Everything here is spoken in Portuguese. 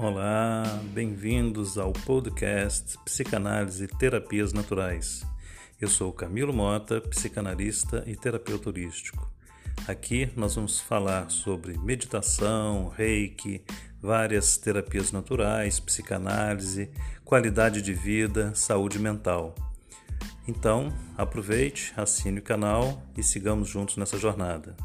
Olá, bem-vindos ao podcast Psicanálise e Terapias Naturais. Eu sou Camilo Mota, psicanalista e terapeuta turístico. Aqui nós vamos falar sobre meditação, reiki, várias terapias naturais, psicanálise, qualidade de vida, saúde mental. Então, aproveite, assine o canal e sigamos juntos nessa jornada.